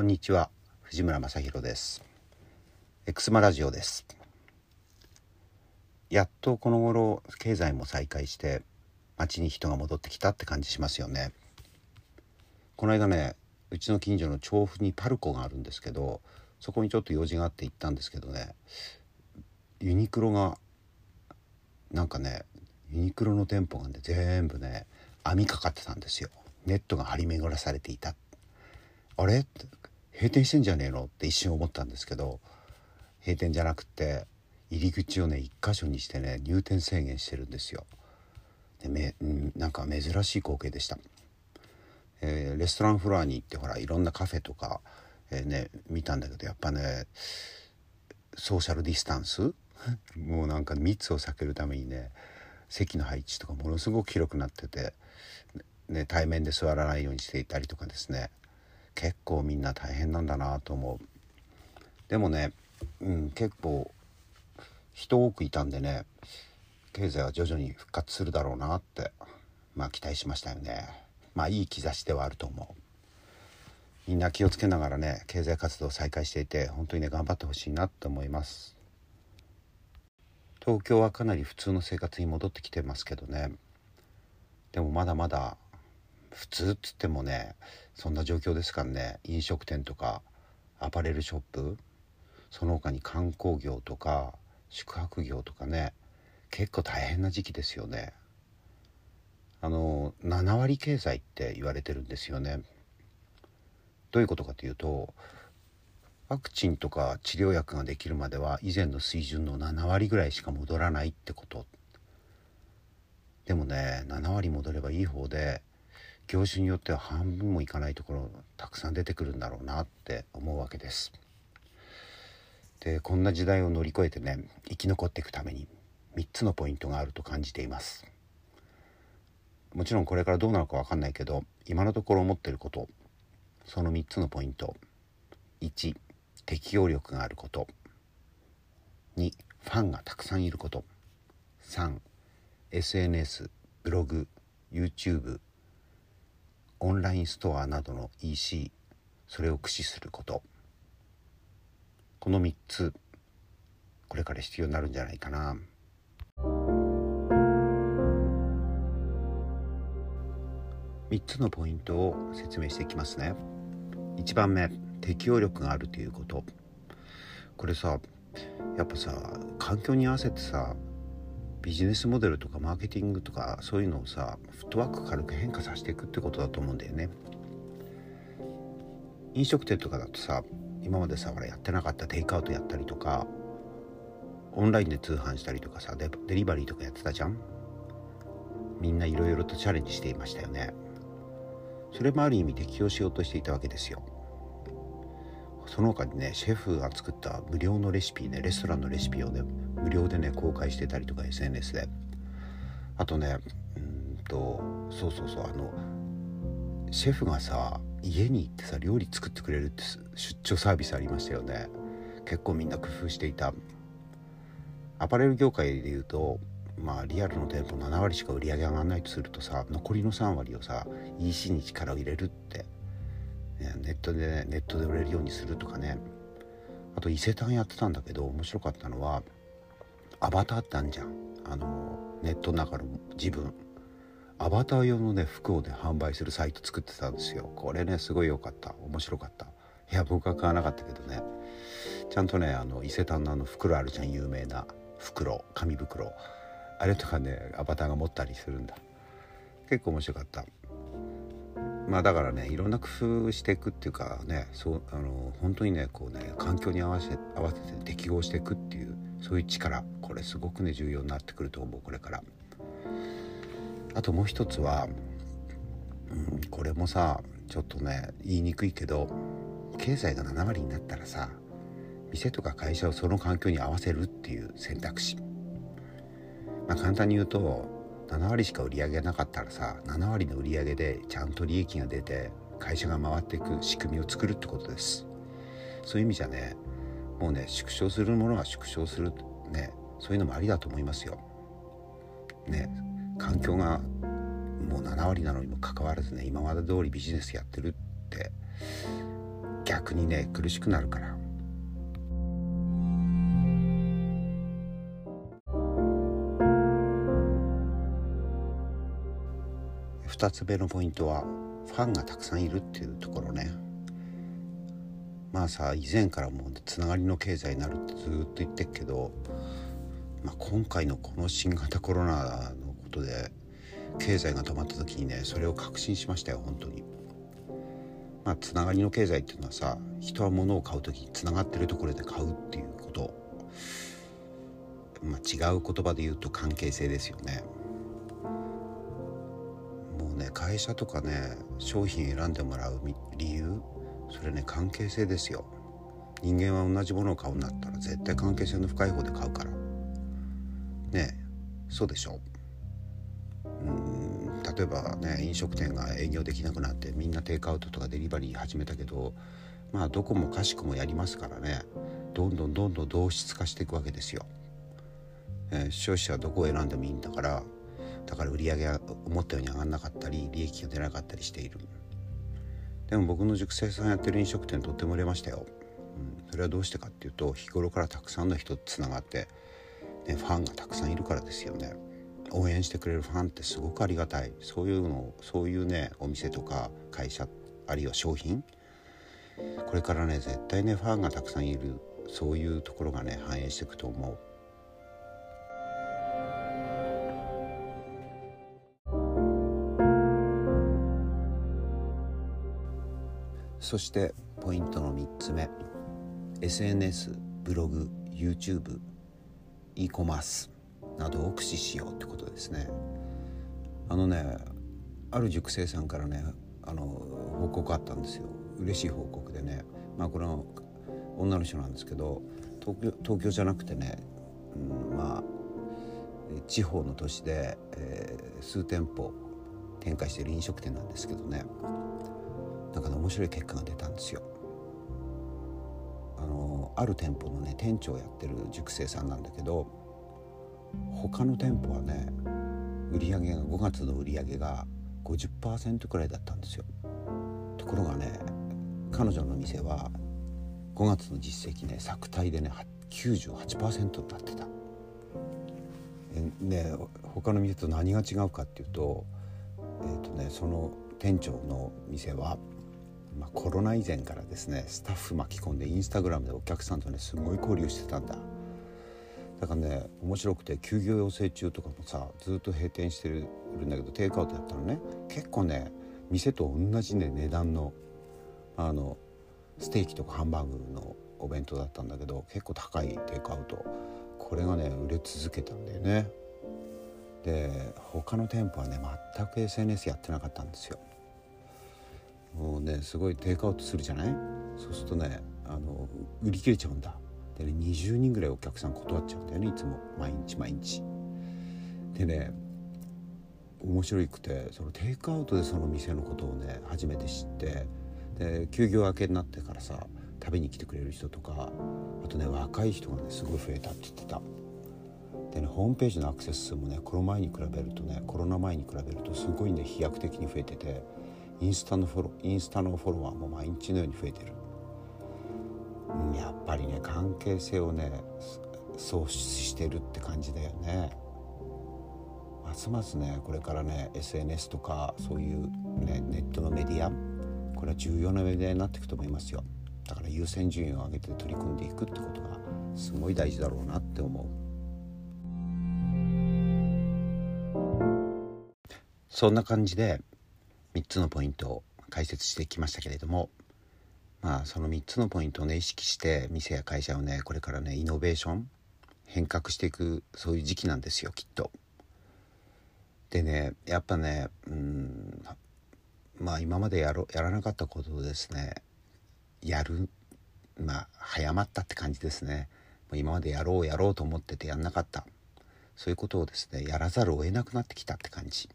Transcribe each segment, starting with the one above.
こんにちは藤村正弘です。エクスマラジオです。やっとこの頃経済も再開して街に人が戻ってきたって感じしますよね。この間ねうちの近所の調布にパルコがあるんですけどそこにちょっと用事があって行ったんですけどねユニクロがなんかねユニクロの店舗がね全部ね網かかってたんですよ。ネットが張り巡らされていた。あれ？閉店してんじゃねえの？って一瞬思ったんですけど閉店じゃなくて入り口をね一箇所にしてね入店制限してるんですよ。でめなんか珍しい光景でした。えー、レストランフロアに行ってほらいろんなカフェとか、えー、ね見たんだけどやっぱねソーシャルディスタンス？もうなんか密を避けるためにね席の配置とかものすごく広くなってて、ね、対面で座らないようにしていたりとかですね結構みんな大変なんだなと思う。でもね、うん、結構人多くいたんでね経済は徐々に復活するだろうなってまあ期待しましたよね。まあいい兆しではあると思う。みんな気をつけながらね経済活動を再開していて本当にね頑張ってほしいなと思います。東京はかなり普通の生活に戻ってきてますけどね。でもまだまだ普通っつってもねそんな状況ですからね飲食店とかアパレルショップその他に観光業とか宿泊業とかね結構大変な時期ですよね。あの7割経済って言われてるんですよね。どういうことかというとワクチンとか治療薬ができるまでは以前の水準の7割ぐらいしか戻らないってこと。でもね7割戻ればいい方で業種によっては半分もいかないところたくさん出てくるんだろうなって思うわけです。でこんな時代を乗り越えてね生き残っていくために3つのポイントがあると感じています。もちろんこれからどうなるか分かんないけど今のところ思ってることその3つのポイント1適応力があること2ファンがたくさんいること3 SNS ブログ YouTube オンラインストアなどの EC それを駆使すること。この3つこれから必要になるんじゃないかな。3つのポイントを説明していきますね。1番目適応力があるということ。これさやっぱさ環境に合わせてさビジネスモデルとかマーケティングとかそういうのをさフットワーク軽く変化させていくってことだと思うんだよね。飲食店とかだとさ今までさほらやってなかったテイクアウトやったりとかオンラインで通販したりとかさデリバリーとかやってたじゃん。みんないろいろとチャレンジしていましたよね。それもある意味適用しようとしていたわけですよ。その他にねシェフが作った無料のレシピねレストランのレシピをね無料でね公開してたりとか SNS で。あとねうんとそうそうそうあのシェフがさ家に行ってさ料理作ってくれるって出張サービスありましたよね。結構みんな工夫していた。アパレル業界でいうとまあリアルの店舗7割しか売り上げ上がらないとするとさ残りの3割をさ EC に力を入れるって、ね、ネットで、ね、ネットで売れるようにするとかね。あと伊勢丹やってたんだけど面白かったのはアバターってあんじゃん。あのネットの中の自分。アバター用のね服をね販売するサイト作ってたんですよ。これねすごい良かった。面白かった。いや僕は買わなかったけどね。ちゃんとねあの伊勢丹のあの袋あるじゃん。有名な。袋。紙袋。あれとかねアバターが持ったりするんだ。結構面白かった。まあだからねいろんな工夫していくっていうかねそうあの本当にねこうね環境に合わせ合わせて適応していくっていうそういう力これすごくね重要になってくると思うこれから。あともう一つは、うん、これもさちょっとね言いにくいけど経済が7割になったらさ店とか会社をその環境に合わせるっていう選択肢。まあ簡単に言うと7割しか売り上げなかったらさ7割の売り上げでちゃんと利益が出て会社が回っていく仕組みを作るってことです。そういう意味じゃねもうね縮小するものは縮小するねそういうのもありだと思いますよ。ね環境がもう7割なのにもかかわらずね今まで通りビジネスやってるって逆にね苦しくなるから2つ目のポイントはファンがたくさんいるっていうところねまあさ以前からもうつながりの経済になるってずっと言ってっけど、まあ、今回のこの新型コロナのことで経済が止まった時にねそれを確信しましたよ本当に。まあ、つながりの経済っていうのはさ人は物を買う時につながってるところで買うっていうこと、まあ、違う言葉で言うと関係性ですよね。もうね会社とかね商品選んでもらう理由それね関係性ですよ。人間は同じものを買うんだったら絶対関係性の深い方で買うから。ねそうでしょう。ん例えばね飲食店が営業できなくなってみんなテイクアウトとかデリバリー始めたけどまあどこもかしくもやりますからね。どんどんどんどん同質化していくわけですよ、えー、消費者はどこを選んでもいいんだからだから売り上げが思ったように上がんなかったり利益が出なかったりしている。でも僕の熟成さんやってる飲食店とっても売れましたよ、うん、それはどうしてかっていうと日頃からたくさんの人とつながって、ね、ファンがたくさんいるからですよね。応援してくれるファンってすごくありがたい。そういうのそういうねお店とか会社あるいは商品。これからね絶対ねファンがたくさんいる。そういうところがね反映していくと思う。そしてポイントの3つ目。SNS ブログ YouTube e コマースなどを駆使しようってことですね。あのねある塾生さんからねあの報告あったんですよ。嬉しい報告でね。まあこの女の人なんですけど東京東京じゃなくてね、うん、まあ地方の都市で、えー、数店舗展開している飲食店なんですけどね。なんかね面白い結果が出たんですよ。あのある店舗のね店長やってる塾生さんなんだけど他の店舗はね売り上げが5月の売り上げが50%くらいだったんですよ。ところがね彼女の店は5月の実績ね作体でね98%になってた。ね他の店と何が違うかっていうと,、えーとね、その店長の店はまあ、コロナ以前からですねスタッフ巻き込んでインスタグラムでお客さんとねすごい交流してたんだ。だからね面白くて休業要請中とかもさずっと閉店してるんだけどテイクアウトやったのね。結構ね店と同じね値段のあのステーキとかハンバーグのお弁当だったんだけど結構高いテイクアウト。これがね売れ続けたんだよね。で他の店舗はね全く SNS やってなかったんですよ。もうねすごいテイクアウトするじゃない？そうするとねあの売り切れちゃうんだ。でね20人ぐらいお客さん断っちゃうんだよねいつも。毎日毎日。でね面白くてそのテイクアウトでその店のことをね初めて知って。で休業明けになってからさ食べに来てくれる人とかあとね若い人がねすごい増えたって言ってた。でねホームページのアクセス数もねコロ前に比べるとねコロナ前に比べるとすごいね飛躍的に増えてて。インスタのフォロインスタのフォロワーも毎日のように増えてる、うん、やっぱりね関係性をね創出してるって感じだよね。ますますねこれからね SNS とかそういう、ね、ネットのメディアこれは重要なメディアになっていくと思いますよ。だから優先順位を上げて取り組んでいくってことがすごい大事だろうなって思う。そんな感じで3つのポイントを解説してきましたけれどもまあその3つのポイントをね意識して店や会社をねこれからねイノベーション変革していくそういう時期なんですよきっと。でねやっぱねうんまあ今までやろやらなかったことをですねやるまあ早まったって感じですね。今までやろうやろうと思っててやんなかったそういうことをですねやらざるを得なくなってきたって感じ。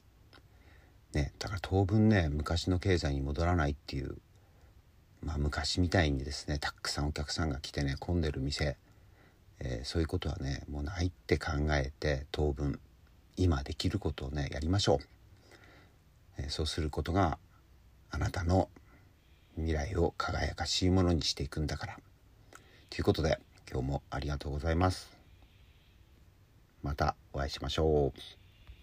ね、だから当分ね昔の経済に戻らないっていう、まあ、昔みたいにですねたくさんお客さんが来てね混んでる店、えー、そういうことはねもうないって考えて当分今できることをねやりましょう、えー、そうすることがあなたの未来を輝かしいものにしていくんだから。ということで今日もありがとうございます。またお会いしましょう。